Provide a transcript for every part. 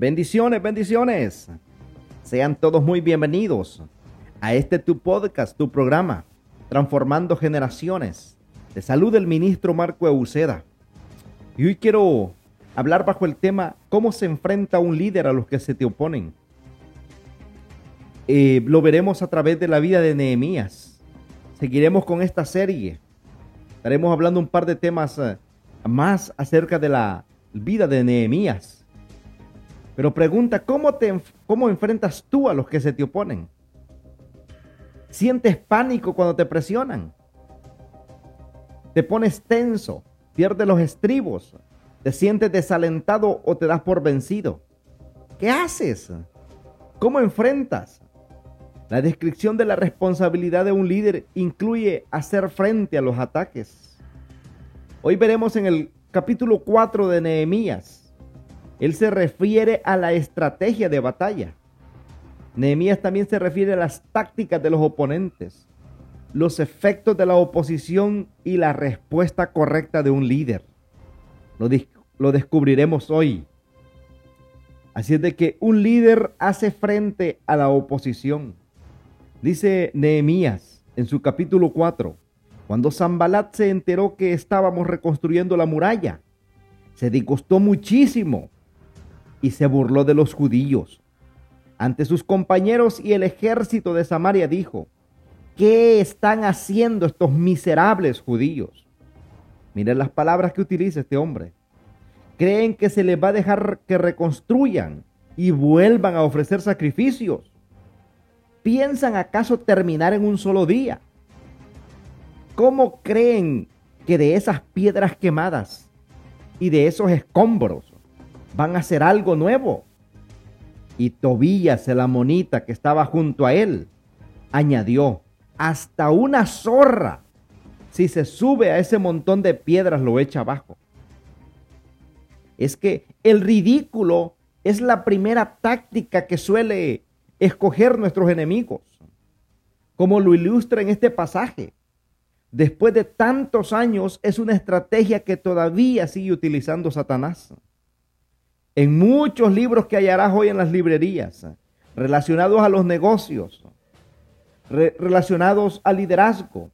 Bendiciones, bendiciones. Sean todos muy bienvenidos a este tu podcast, tu programa, Transformando Generaciones. De salud del ministro Marco Euseda. Y hoy quiero hablar bajo el tema cómo se enfrenta un líder a los que se te oponen. Eh, lo veremos a través de la vida de Nehemías. Seguiremos con esta serie. Estaremos hablando un par de temas eh, más acerca de la vida de Nehemías pero pregunta, ¿cómo, te, ¿cómo enfrentas tú a los que se te oponen? ¿Sientes pánico cuando te presionan? ¿Te pones tenso? ¿Pierdes los estribos? ¿Te sientes desalentado o te das por vencido? ¿Qué haces? ¿Cómo enfrentas? La descripción de la responsabilidad de un líder incluye hacer frente a los ataques. Hoy veremos en el capítulo 4 de Nehemías él se refiere a la estrategia de batalla. Nehemías también se refiere a las tácticas de los oponentes, los efectos de la oposición y la respuesta correcta de un líder. Lo, lo descubriremos hoy. Así es de que un líder hace frente a la oposición. Dice Nehemías en su capítulo 4, cuando Zambalat se enteró que estábamos reconstruyendo la muralla, se disgustó muchísimo y se burló de los judíos. Ante sus compañeros y el ejército de Samaria dijo, ¿qué están haciendo estos miserables judíos? Miren las palabras que utiliza este hombre. Creen que se les va a dejar que reconstruyan y vuelvan a ofrecer sacrificios. ¿Piensan acaso terminar en un solo día? ¿Cómo creen que de esas piedras quemadas y de esos escombros van a hacer algo nuevo. Y Tobías, el amonita que estaba junto a él, añadió, hasta una zorra, si se sube a ese montón de piedras, lo echa abajo. Es que el ridículo es la primera táctica que suele escoger nuestros enemigos, como lo ilustra en este pasaje. Después de tantos años, es una estrategia que todavía sigue utilizando Satanás en muchos libros que hallarás hoy en las librerías, relacionados a los negocios, relacionados al liderazgo,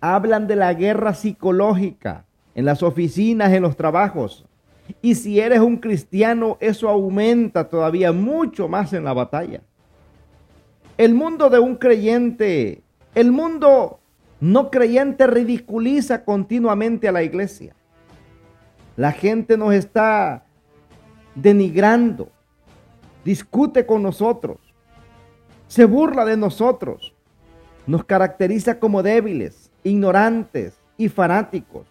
hablan de la guerra psicológica en las oficinas, en los trabajos. Y si eres un cristiano, eso aumenta todavía mucho más en la batalla. El mundo de un creyente, el mundo no creyente ridiculiza continuamente a la iglesia. La gente nos está denigrando, discute con nosotros, se burla de nosotros, nos caracteriza como débiles, ignorantes y fanáticos.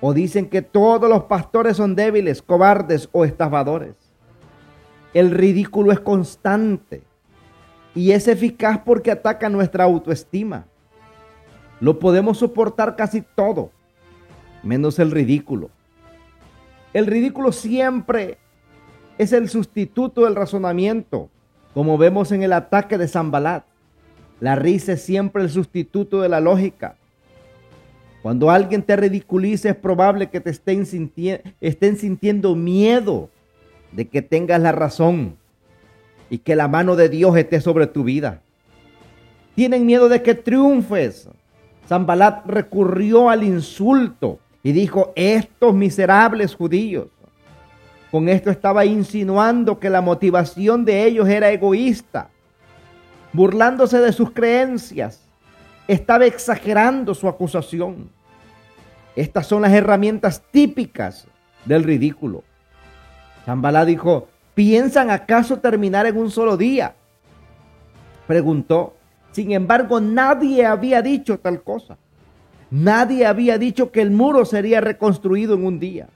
O dicen que todos los pastores son débiles, cobardes o estafadores. El ridículo es constante y es eficaz porque ataca nuestra autoestima. Lo podemos soportar casi todo, menos el ridículo. El ridículo siempre es el sustituto del razonamiento, como vemos en el ataque de Zambalat. La risa es siempre el sustituto de la lógica. Cuando alguien te ridiculiza es probable que te estén, sintiendo miedo de que tengas la razón y que la mano de Dios esté sobre tu vida. Tienen miedo de que triunfes. Zambalat recurrió al insulto y dijo, estos miserables judíos con esto estaba insinuando que la motivación de ellos era egoísta, burlándose de sus creencias. Estaba exagerando su acusación. Estas son las herramientas típicas del ridículo. Zambalá dijo, ¿piensan acaso terminar en un solo día? Preguntó. Sin embargo, nadie había dicho tal cosa. Nadie había dicho que el muro sería reconstruido en un día.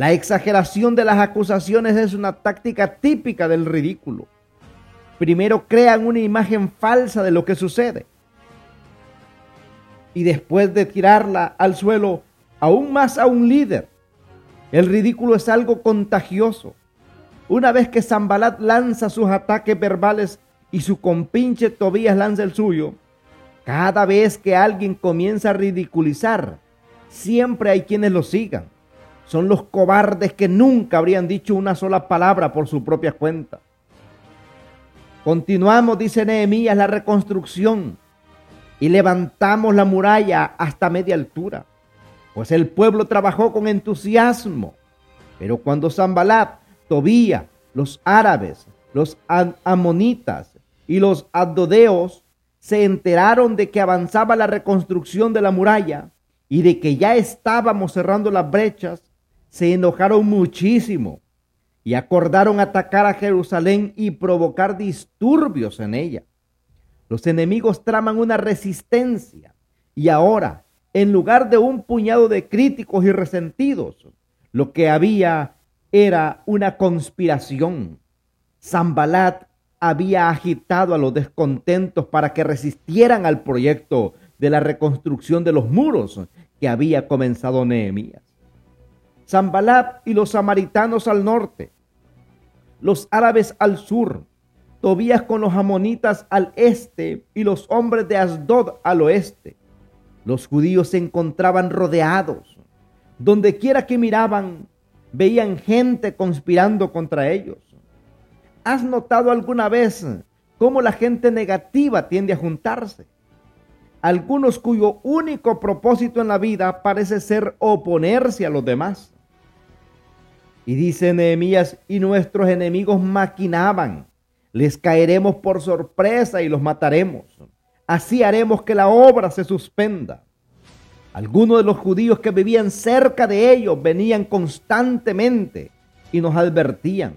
La exageración de las acusaciones es una táctica típica del ridículo. Primero crean una imagen falsa de lo que sucede. Y después de tirarla al suelo, aún más a un líder. El ridículo es algo contagioso. Una vez que Zambalat lanza sus ataques verbales y su compinche Tobías lanza el suyo, cada vez que alguien comienza a ridiculizar, siempre hay quienes lo sigan son los cobardes que nunca habrían dicho una sola palabra por su propia cuenta. Continuamos, dice Nehemías, la reconstrucción y levantamos la muralla hasta media altura, pues el pueblo trabajó con entusiasmo. Pero cuando Zambalat, Tobía, los árabes, los amonitas y los adodeos se enteraron de que avanzaba la reconstrucción de la muralla y de que ya estábamos cerrando las brechas, se enojaron muchísimo y acordaron atacar a Jerusalén y provocar disturbios en ella. Los enemigos traman una resistencia y ahora, en lugar de un puñado de críticos y resentidos, lo que había era una conspiración. Zambalat había agitado a los descontentos para que resistieran al proyecto de la reconstrucción de los muros que había comenzado Nehemías. Zambalat y los samaritanos al norte, los árabes al sur, Tobías con los amonitas al este y los hombres de Asdod al oeste. Los judíos se encontraban rodeados. Donde quiera que miraban, veían gente conspirando contra ellos. ¿Has notado alguna vez cómo la gente negativa tiende a juntarse? Algunos cuyo único propósito en la vida parece ser oponerse a los demás. Y dice Nehemías, y nuestros enemigos maquinaban, les caeremos por sorpresa y los mataremos. Así haremos que la obra se suspenda. Algunos de los judíos que vivían cerca de ellos venían constantemente y nos advertían,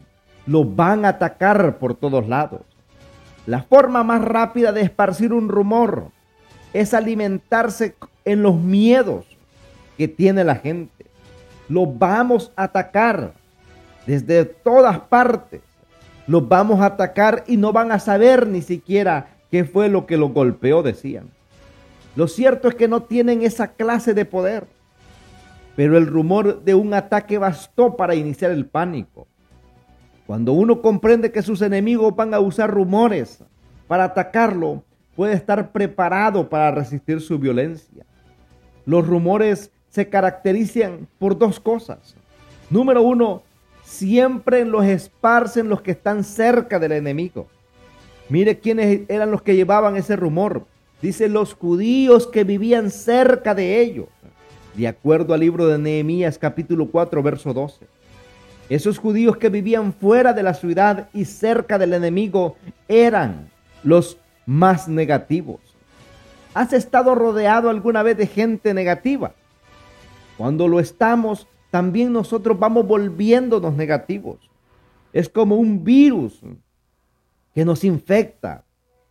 los van a atacar por todos lados. La forma más rápida de esparcir un rumor es alimentarse en los miedos que tiene la gente. Los vamos a atacar desde todas partes. Los vamos a atacar y no van a saber ni siquiera qué fue lo que los golpeó, decían. Lo cierto es que no tienen esa clase de poder. Pero el rumor de un ataque bastó para iniciar el pánico. Cuando uno comprende que sus enemigos van a usar rumores para atacarlo, puede estar preparado para resistir su violencia. Los rumores se caracterizan por dos cosas. Número uno, siempre los esparcen los que están cerca del enemigo. Mire quiénes eran los que llevaban ese rumor. Dice los judíos que vivían cerca de ellos, de acuerdo al libro de Nehemías capítulo 4, verso 12. Esos judíos que vivían fuera de la ciudad y cerca del enemigo eran los más negativos. ¿Has estado rodeado alguna vez de gente negativa? Cuando lo estamos, también nosotros vamos volviéndonos negativos. Es como un virus que nos infecta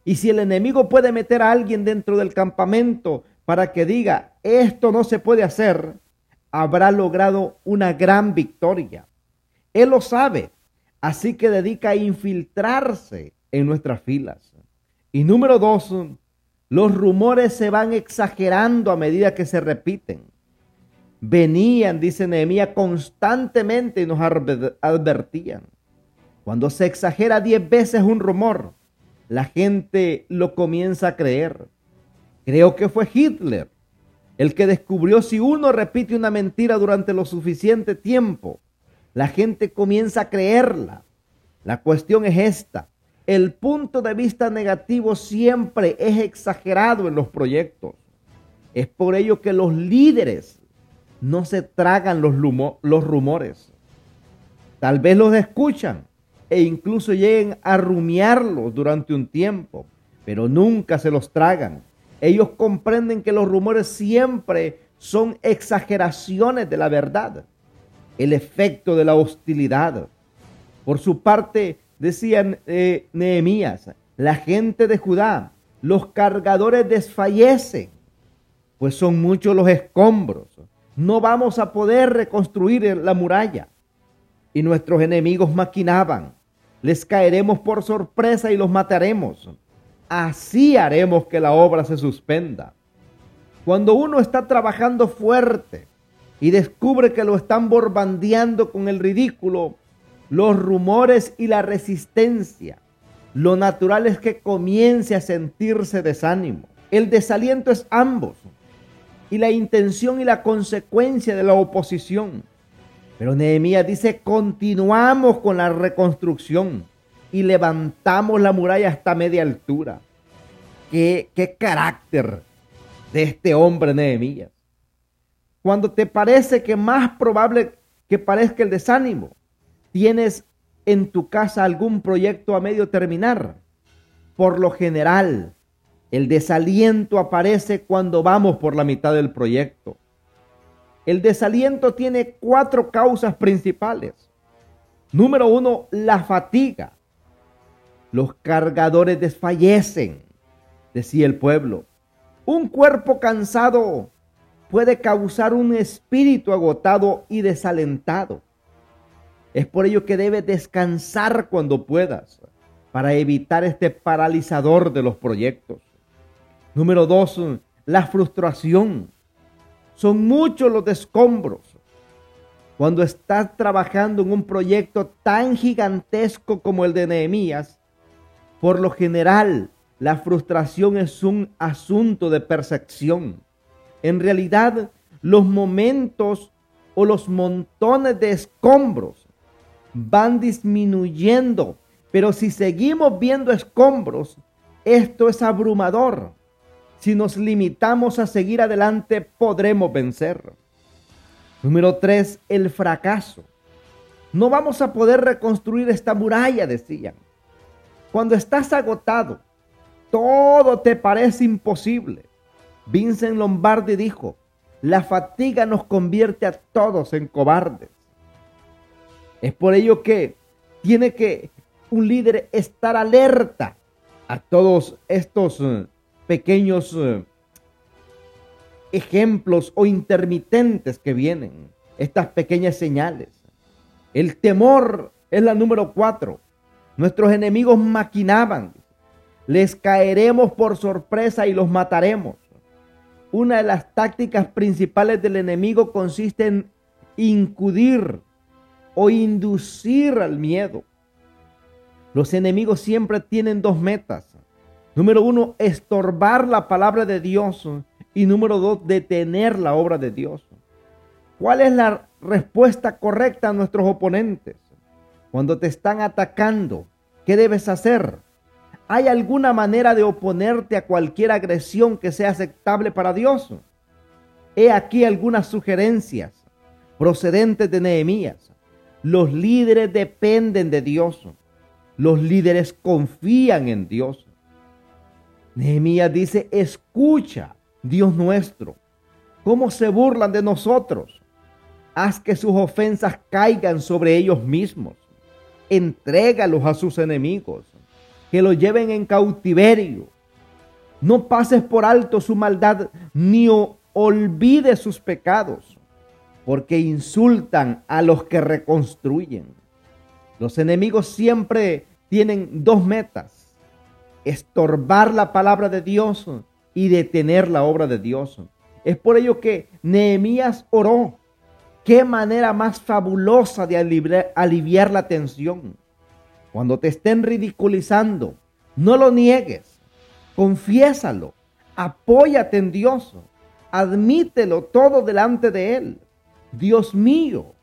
y si el enemigo puede meter a alguien dentro del campamento para que diga, esto no se puede hacer, habrá logrado una gran victoria. Él lo sabe, así que dedica a infiltrarse en nuestras filas. Y número dos, los rumores se van exagerando a medida que se repiten. Venían, dice Nehemías, constantemente y nos advertían. Cuando se exagera diez veces un rumor, la gente lo comienza a creer. Creo que fue Hitler el que descubrió si uno repite una mentira durante lo suficiente tiempo, la gente comienza a creerla. La cuestión es esta. El punto de vista negativo siempre es exagerado en los proyectos. Es por ello que los líderes no se tragan los, rumores. Tal vez los escuchan, e incluso lleguen a rumiarlos durante un tiempo, pero nunca se los tragan. Ellos comprenden que los rumores siempre son exageraciones de la verdad, el efecto de la hostilidad. Por su parte, decían eh, Nehemías, la gente de Judá, los cargadores desfallecen, pues son muchos los escombros. No vamos a poder reconstruir la muralla. Y nuestros enemigos maquinaban les caeremos por sorpresa y los mataremos. Así haremos que la obra se suspenda. Cuando uno está trabajando fuerte y descubre que lo están borbandeando con el ridículo, los rumores y la resistencia, lo natural es que comience a sentirse desánimo. El desaliento es ambos y la intención y la consecuencia de la oposición. Pero Nehemías dice, continuamos con la reconstrucción y levantamos la muralla hasta media altura. ¿Qué, qué carácter de este hombre Nehemías? Cuando te parece que más probable que parezca el desánimo, tienes en tu casa algún proyecto a medio terminar. Por lo general, el desaliento aparece cuando vamos por la mitad del proyecto. El desaliento tiene cuatro causas principales. Número uno, la fatiga. Los cargadores desfallecen, decía el pueblo. Un cuerpo cansado puede causar un espíritu agotado y desalentado. Es por ello que debes descansar cuando puedas para evitar este paralizador de los proyectos. Número dos, la frustración. Son muchos los escombros. Cuando estás trabajando en un proyecto tan gigantesco como el de Nehemías, por lo general la frustración es un asunto de percepción. En realidad, los momentos o los montones de escombros van disminuyendo, pero si seguimos viendo escombros, esto es abrumador. Si nos limitamos a seguir adelante, podremos vencer. Número tres, el fracaso. No vamos a poder reconstruir esta muralla, decían. Cuando estás agotado, todo te parece imposible. Vincent Lombardi dijo, la fatiga nos convierte a todos en cobardes. Es por ello que tiene que un líder estar alerta a todos estos eh, pequeños eh, ejemplos o intermitentes que vienen, estas pequeñas señales. El temor es la número cuatro. Nuestros enemigos maquinaban. Les caeremos por sorpresa y los mataremos. Una de las tácticas principales del enemigo consiste en incudir o inducir al miedo. Los enemigos siempre tienen dos metas. Número uno, estorbar la palabra de Dios. Y número dos, detener la obra de Dios. ¿Cuál es la respuesta correcta a nuestros oponentes? Cuando te están atacando, ¿qué debes hacer? ¿Hay alguna manera de oponerte a cualquier agresión que sea aceptable para Dios? He aquí algunas sugerencias procedentes de Nehemías. Los líderes dependen de Dios. Los líderes confían en Dios. Nehemías dice, escucha, Dios nuestro, cómo se burlan de nosotros. Haz que sus ofensas caigan sobre ellos mismos. Entrégalos a sus enemigos, que los lleven en cautiverio. No pases por alto su maldad, ni olvides sus pecados, porque insultan a los que reconstruyen. Los enemigos siempre tienen dos metas, estorbar la palabra de Dios y detener la obra de Dios. Es por ello que Nehemías oró. Qué manera más fabulosa de aliviar, la tensión. Cuando te estén ridiculizando, no lo niegues, confiésalo, apóyate en Dios, admítelo todo delante de Él. Dios mío,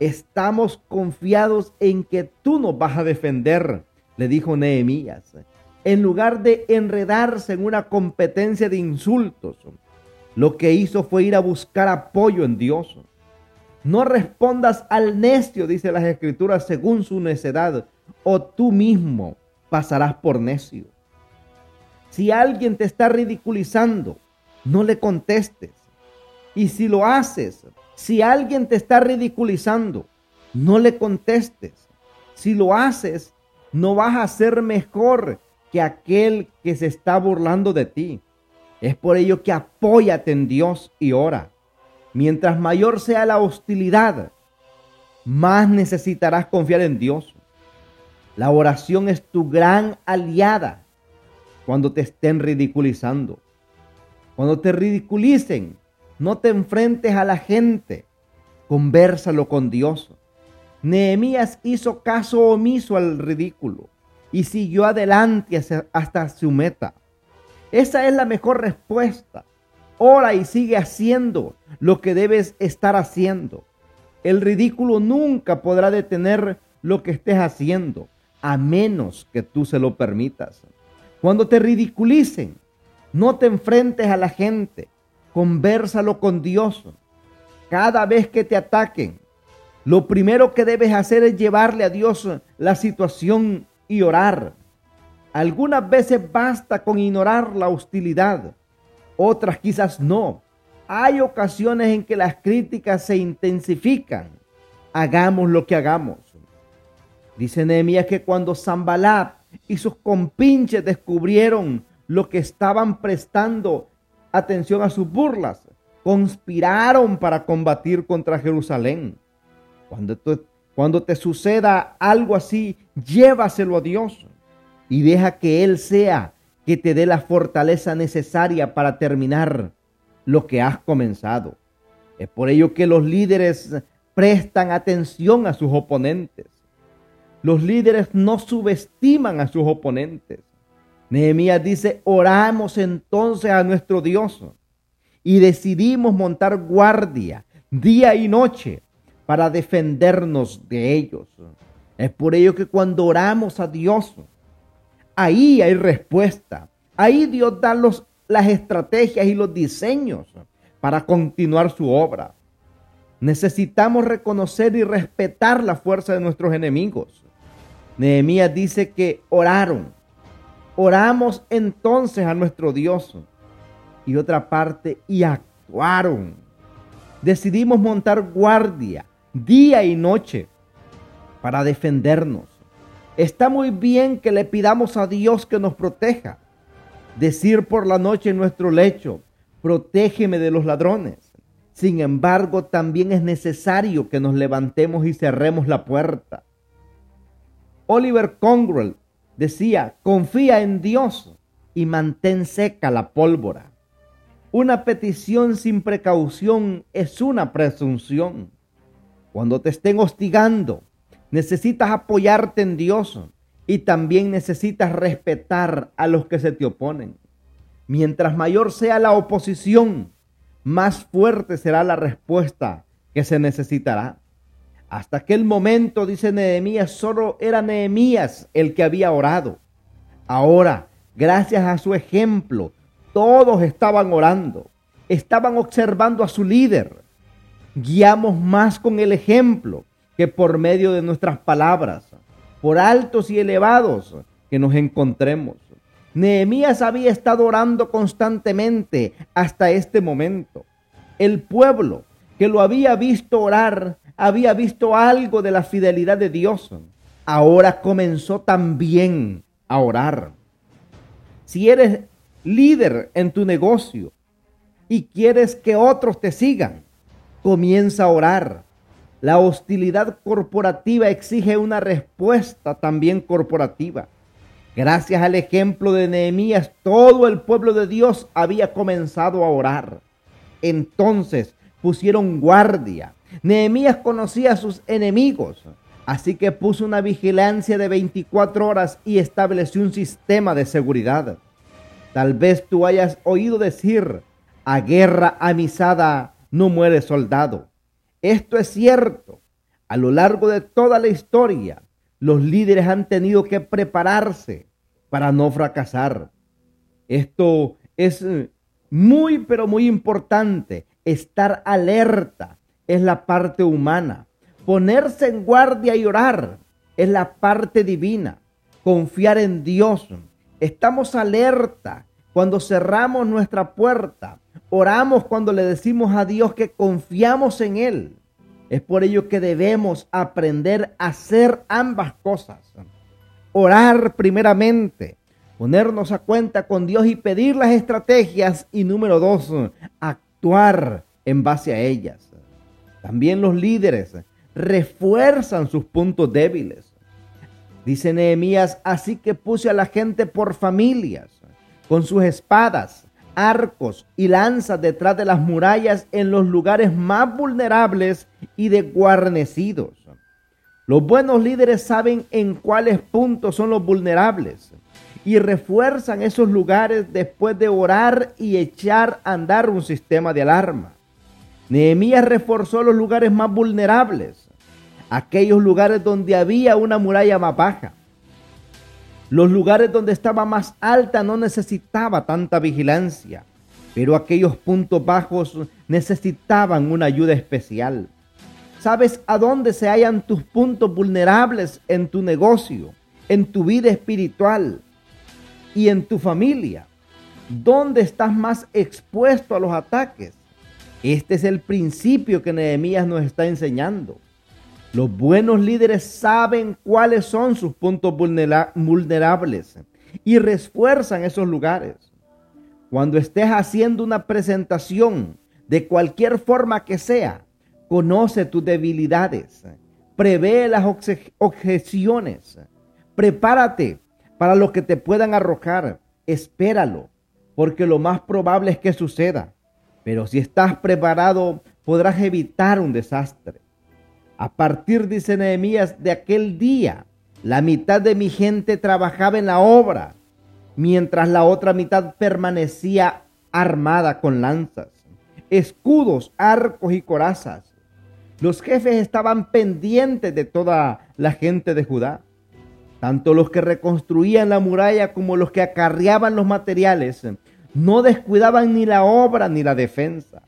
estamos confiados en que tú nos vas a defender, le dijo Nehemías en lugar de enredarse en una competencia de insultos, lo que hizo fue ir a buscar apoyo en Dios. No respondas al necio, dice las escrituras, según su necedad, o tú mismo pasarás por necio. Si alguien te está ridiculizando, no le contestes. Y si lo haces, si alguien te está ridiculizando, no le contestes. Si lo haces, no vas a ser mejor que aquel que se está burlando de ti. Es por ello que apóyate en Dios y ora. Mientras mayor sea la hostilidad, más necesitarás confiar en Dios. La oración es tu gran aliada cuando te estén ridiculizando. Cuando te ridiculicen, no te enfrentes a la gente, conversalo con Dios. Nehemías hizo caso omiso al ridículo y siguió adelante hasta su meta. Esa es la mejor respuesta. Ora y sigue haciendo lo que debes estar haciendo. El ridículo nunca podrá detener lo que estés haciendo, a menos que tú se lo permitas. Cuando te ridiculicen, no te enfrentes a la gente, conversalo con Dios. Cada vez que te ataquen, lo primero que debes hacer es llevarle a Dios la situación y orar. Algunas veces basta con ignorar la hostilidad, otras quizás no. Hay ocasiones en que las críticas se intensifican. Hagamos lo que hagamos. Dice Nehemías que cuando Zambalat y sus compinches descubrieron lo que estaban prestando atención a sus burlas, conspiraron para combatir contra Jerusalén. Cuando, cuando te suceda algo así, llévaselo a Dios y deja que Él sea que te dé la fortaleza necesaria para terminar lo que has comenzado. Es por ello que los líderes prestan atención a sus oponentes. Los líderes no subestiman a sus oponentes. Nehemías dice, oramos entonces a nuestro Dios y decidimos montar guardia día y noche para defendernos de ellos. Es por ello que cuando oramos a Dios, ahí hay respuesta. Ahí Dios da los, las estrategias y los diseños para continuar su obra. Necesitamos reconocer y respetar la fuerza de nuestros enemigos. Nehemías dice que oraron. Oramos entonces a nuestro Dios. Y otra parte, y actuaron. Decidimos montar guardia día y noche para defendernos. Está muy bien que le pidamos a Dios que nos proteja. Decir por la noche en nuestro lecho, protégeme de los ladrones. Sin embargo, también es necesario que nos levantemos y cerremos la puerta. Oliver Congrel decía, confía en Dios y mantén seca la pólvora. Una petición sin precaución es una presunción. Cuando te estén hostigando, necesitas apoyarte en Dios y también necesitas respetar a los que se te oponen. Mientras mayor sea la oposición, más fuerte será la respuesta que se necesitará. Hasta aquel momento, dice Nehemías, solo era Nehemías el que había orado. Ahora, gracias a su ejemplo, todos estaban orando, estaban observando a su líder. Guiamos más con el ejemplo que por medio de nuestras palabras, por altos y elevados que nos encontremos. Nehemías había estado orando constantemente hasta este momento. El pueblo que lo había visto orar había visto algo de la fidelidad de Dios. Ahora comenzó también a orar. Si eres líder en tu negocio y quieres que otros te sigan, comienza a orar. La hostilidad corporativa exige una respuesta también corporativa. Gracias al ejemplo de Nehemías, todo el pueblo de Dios había comenzado a orar. Entonces pusieron guardia, Nehemías conocía a sus enemigos, así que puso una vigilancia de 24 horas y estableció un sistema de seguridad. Tal vez tú hayas oído decir, a guerra amisada no muere soldado. Esto es cierto. A lo largo de toda la historia, los líderes han tenido que prepararse para no fracasar. Esto es muy, pero muy importante, estar alerta es la parte humana. Ponerse en guardia y orar es la parte divina. Confiar en Dios. Estamos alerta cuando cerramos nuestra puerta. Oramos cuando le decimos a Dios que confiamos en Él. Es por ello que debemos aprender a hacer ambas cosas. Orar primeramente, ponernos a cuenta con Dios y pedir las estrategias. Y número dos, actuar en base a ellas. También los líderes refuerzan sus puntos débiles. Dice Nehemías, así que puse a la gente por familias, con sus espadas, arcos y lanzas detrás de las murallas en los lugares más vulnerables y desguarnecidos. Los buenos líderes saben en cuáles puntos son los vulnerables y refuerzan esos lugares después de orar y echar a andar un sistema de alarma. Nehemías reforzó los lugares más vulnerables, aquellos lugares donde había una muralla más baja. Los lugares donde estaba más alta no necesitaba tanta vigilancia, pero aquellos puntos bajos necesitaban una ayuda especial. ¿Sabes a dónde se hallan tus puntos vulnerables en tu negocio, en tu vida espiritual y en tu familia? ¿Dónde estás más expuesto a los ataques? Este es el principio que Nehemías nos está enseñando. Los buenos líderes saben cuáles son sus puntos vulnerables y refuerzan esos lugares. Cuando estés haciendo una presentación de cualquier forma que sea, conoce tus debilidades, prevé las objeciones, prepárate para lo que te puedan arrojar, espéralo, porque lo más probable es que suceda. Pero si estás preparado, podrás evitar un desastre. A partir, dice Nehemías, de aquel día, la mitad de mi gente trabajaba en la obra, mientras la otra mitad permanecía armada con lanzas, escudos, arcos y corazas. Los jefes estaban pendientes de toda la gente de Judá, tanto los que reconstruían la muralla como los que acarreaban los materiales, no descuidaban ni la obra ni la defensa.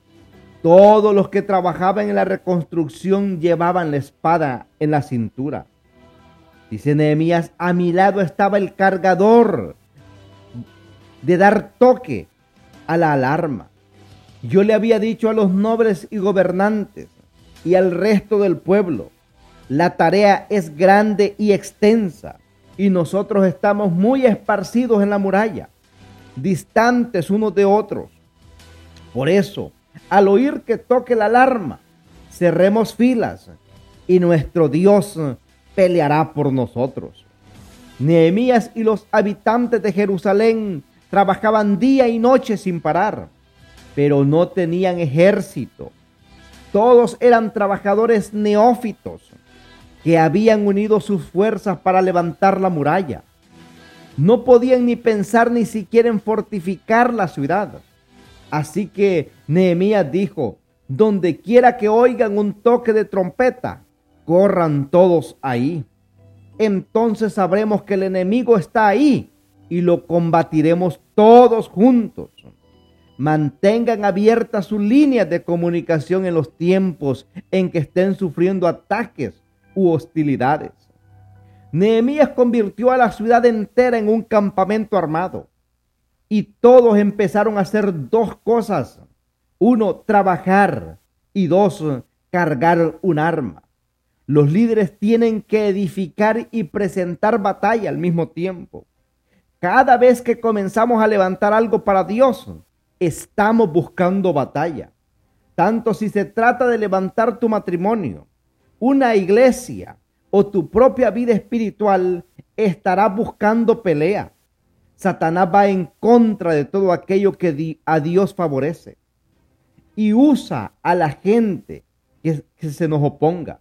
Todos los que trabajaban en la reconstrucción llevaban la espada en la cintura. Dice Nehemías, a mi lado estaba el cargador de dar toque a la alarma. Yo le había dicho a los nobles y gobernantes y al resto del pueblo, la tarea es grande y extensa y nosotros estamos muy esparcidos en la muralla, distantes unos de otros. Por eso, al oír que toque la alarma, cerremos filas y nuestro Dios peleará por nosotros. Nehemías y los habitantes de Jerusalén trabajaban día y noche sin parar, pero no tenían ejército. Todos eran trabajadores neófitos que habían unido sus fuerzas para levantar la muralla. No podían ni pensar ni siquiera en fortificar la ciudad. Así que Nehemías dijo, donde quiera que oigan un toque de trompeta, corran todos ahí. Entonces sabremos que el enemigo está ahí y lo combatiremos todos juntos. Mantengan abiertas sus líneas de comunicación en los tiempos en que estén sufriendo ataques u hostilidades. Nehemías convirtió a la ciudad entera en un campamento armado y todos empezaron a hacer dos cosas. Uno, trabajar y dos, cargar un arma. Los líderes tienen que edificar y presentar batalla al mismo tiempo. Cada vez que comenzamos a levantar algo para Dios, estamos buscando batalla. Tanto si se trata de levantar tu matrimonio, una iglesia o tu propia vida espiritual, estarás buscando pelea. Satanás va en contra de todo aquello que a Dios favorece y usa a la gente que, se nos oponga.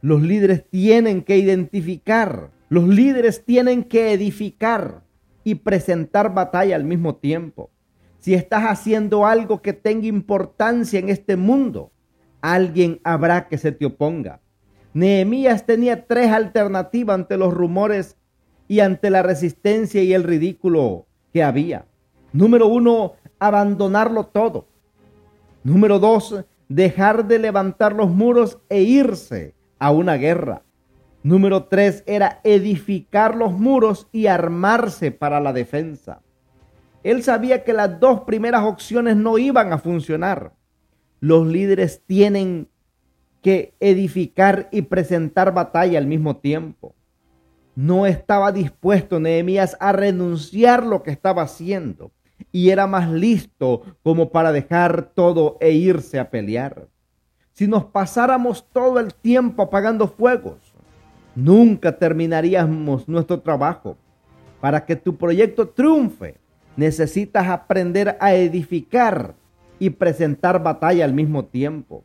Los líderes tienen que identificar, los líderes tienen que edificar y presentar batalla al mismo tiempo. Si estás haciendo algo que tenga importancia en este mundo, alguien habrá que se te oponga. Nehemías tenía tres alternativas ante los rumores y ante la resistencia y el ridículo que había. Número uno, abandonarlo todo. Número dos, dejar de levantar los muros e irse a una guerra. Número tres era edificar los muros y armarse para la defensa. Él sabía que las dos primeras opciones no iban a funcionar. Los líderes tienen que edificar y presentar batalla al mismo tiempo. No estaba dispuesto Nehemías a renunciar lo que estaba haciendo y era más listo como para dejar todo e irse a pelear. Si nos pasáramos todo el tiempo apagando fuegos, nunca terminaríamos nuestro trabajo. Para que tu proyecto triunfe, necesitas aprender a edificar y presentar batalla al mismo tiempo.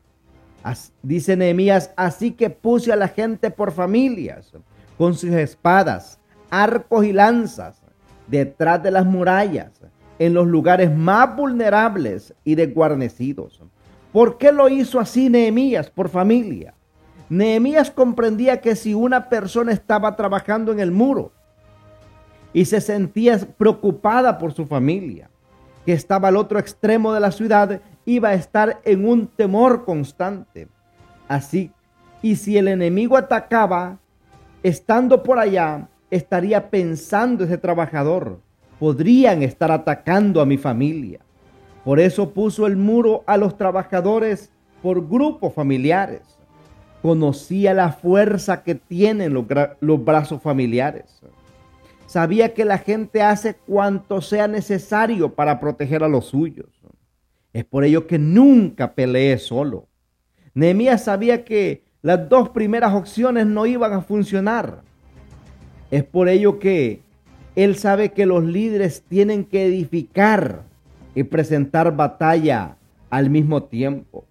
dice Nehemías, así que puse a la gente por familias con sus espadas, arcos y lanzas, detrás de las murallas, en los lugares más vulnerables y desguarnecidos. ¿Por qué lo hizo así Nehemías? Por familia. Nehemías comprendía que si una persona estaba trabajando en el muro y se sentía preocupada por su familia, que estaba al otro extremo de la ciudad, iba a estar en un temor constante. Así, y si el enemigo atacaba, estando por allá, estaría pensando ese trabajador, podrían estar atacando a mi familia. Por eso puso el muro a los trabajadores por grupos familiares. Conocía la fuerza que tienen los, brazos familiares. Sabía que la gente hace cuanto sea necesario para proteger a los suyos. Es por ello que nunca peleé solo. Nehemías sabía que las dos primeras opciones no iban a funcionar. Es por ello que él sabe que los líderes tienen que edificar y presentar batalla al mismo tiempo.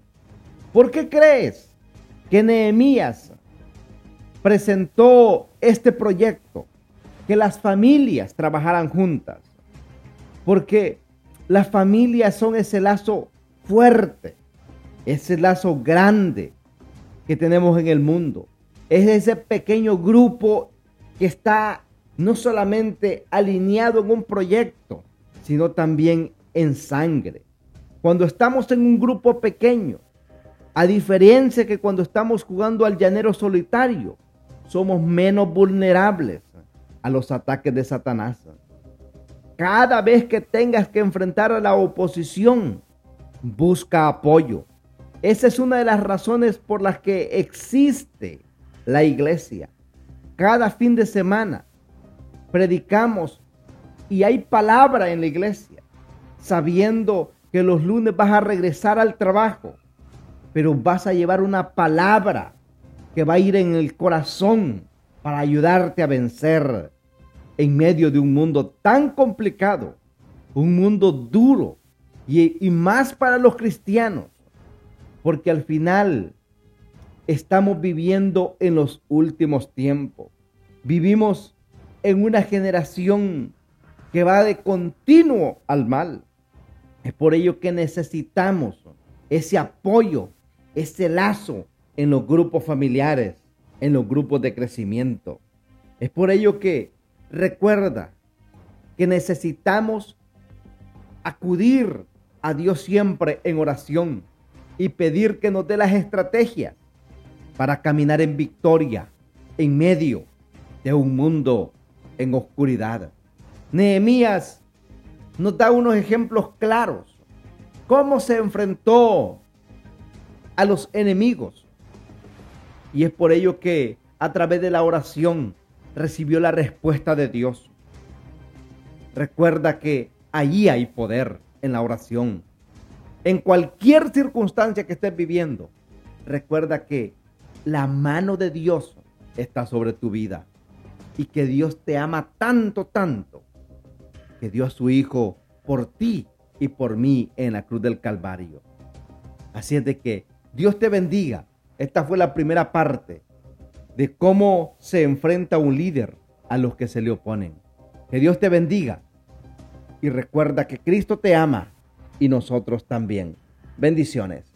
¿Por qué crees que Nehemías presentó este proyecto? que las familias trabajaran juntas, porque las familias son ese lazo fuerte, ese lazo grande que tenemos en el mundo. Es ese pequeño grupo que está no solamente alineado en un proyecto, sino también en sangre. Cuando estamos en un grupo pequeño, a diferencia que cuando estamos jugando al llanero solitario, somos menos vulnerables a los ataques de Satanás. Cada vez que tengas que enfrentar a la oposición, busca apoyo. Esa es una de las razones por las que existe la iglesia. Cada fin de semana predicamos y hay palabra en la iglesia, sabiendo que los lunes vas a regresar al trabajo, pero vas a llevar una palabra que va a ir en el corazón para ayudarte a vencer en medio de un mundo tan complicado, un mundo duro y, más para los cristianos, porque al final estamos viviendo en los últimos tiempos. Vivimos en una generación que va de continuo al mal. Es por ello que necesitamos ese apoyo, ese lazo en los grupos familiares, en los grupos de crecimiento. Es por ello que Recuerda que necesitamos acudir a Dios siempre en oración y pedir que nos dé las estrategias para caminar en victoria en medio de un mundo en oscuridad. Nehemías nos da unos ejemplos claros. Cómo se enfrentó a los enemigos. Y es por ello que a través de la oración recibió la respuesta de Dios. Recuerda que allí hay poder en la oración. En cualquier circunstancia que estés viviendo, recuerda que la mano de Dios está sobre tu vida y que Dios te ama tanto, tanto, que dio a su Hijo por ti y por mí en la cruz del Calvario. Así es de que Dios te bendiga. Esta fue la primera parte de cómo se enfrenta un líder a los que se le oponen. Que Dios te bendiga y recuerda que Cristo te ama y nosotros también. Bendiciones.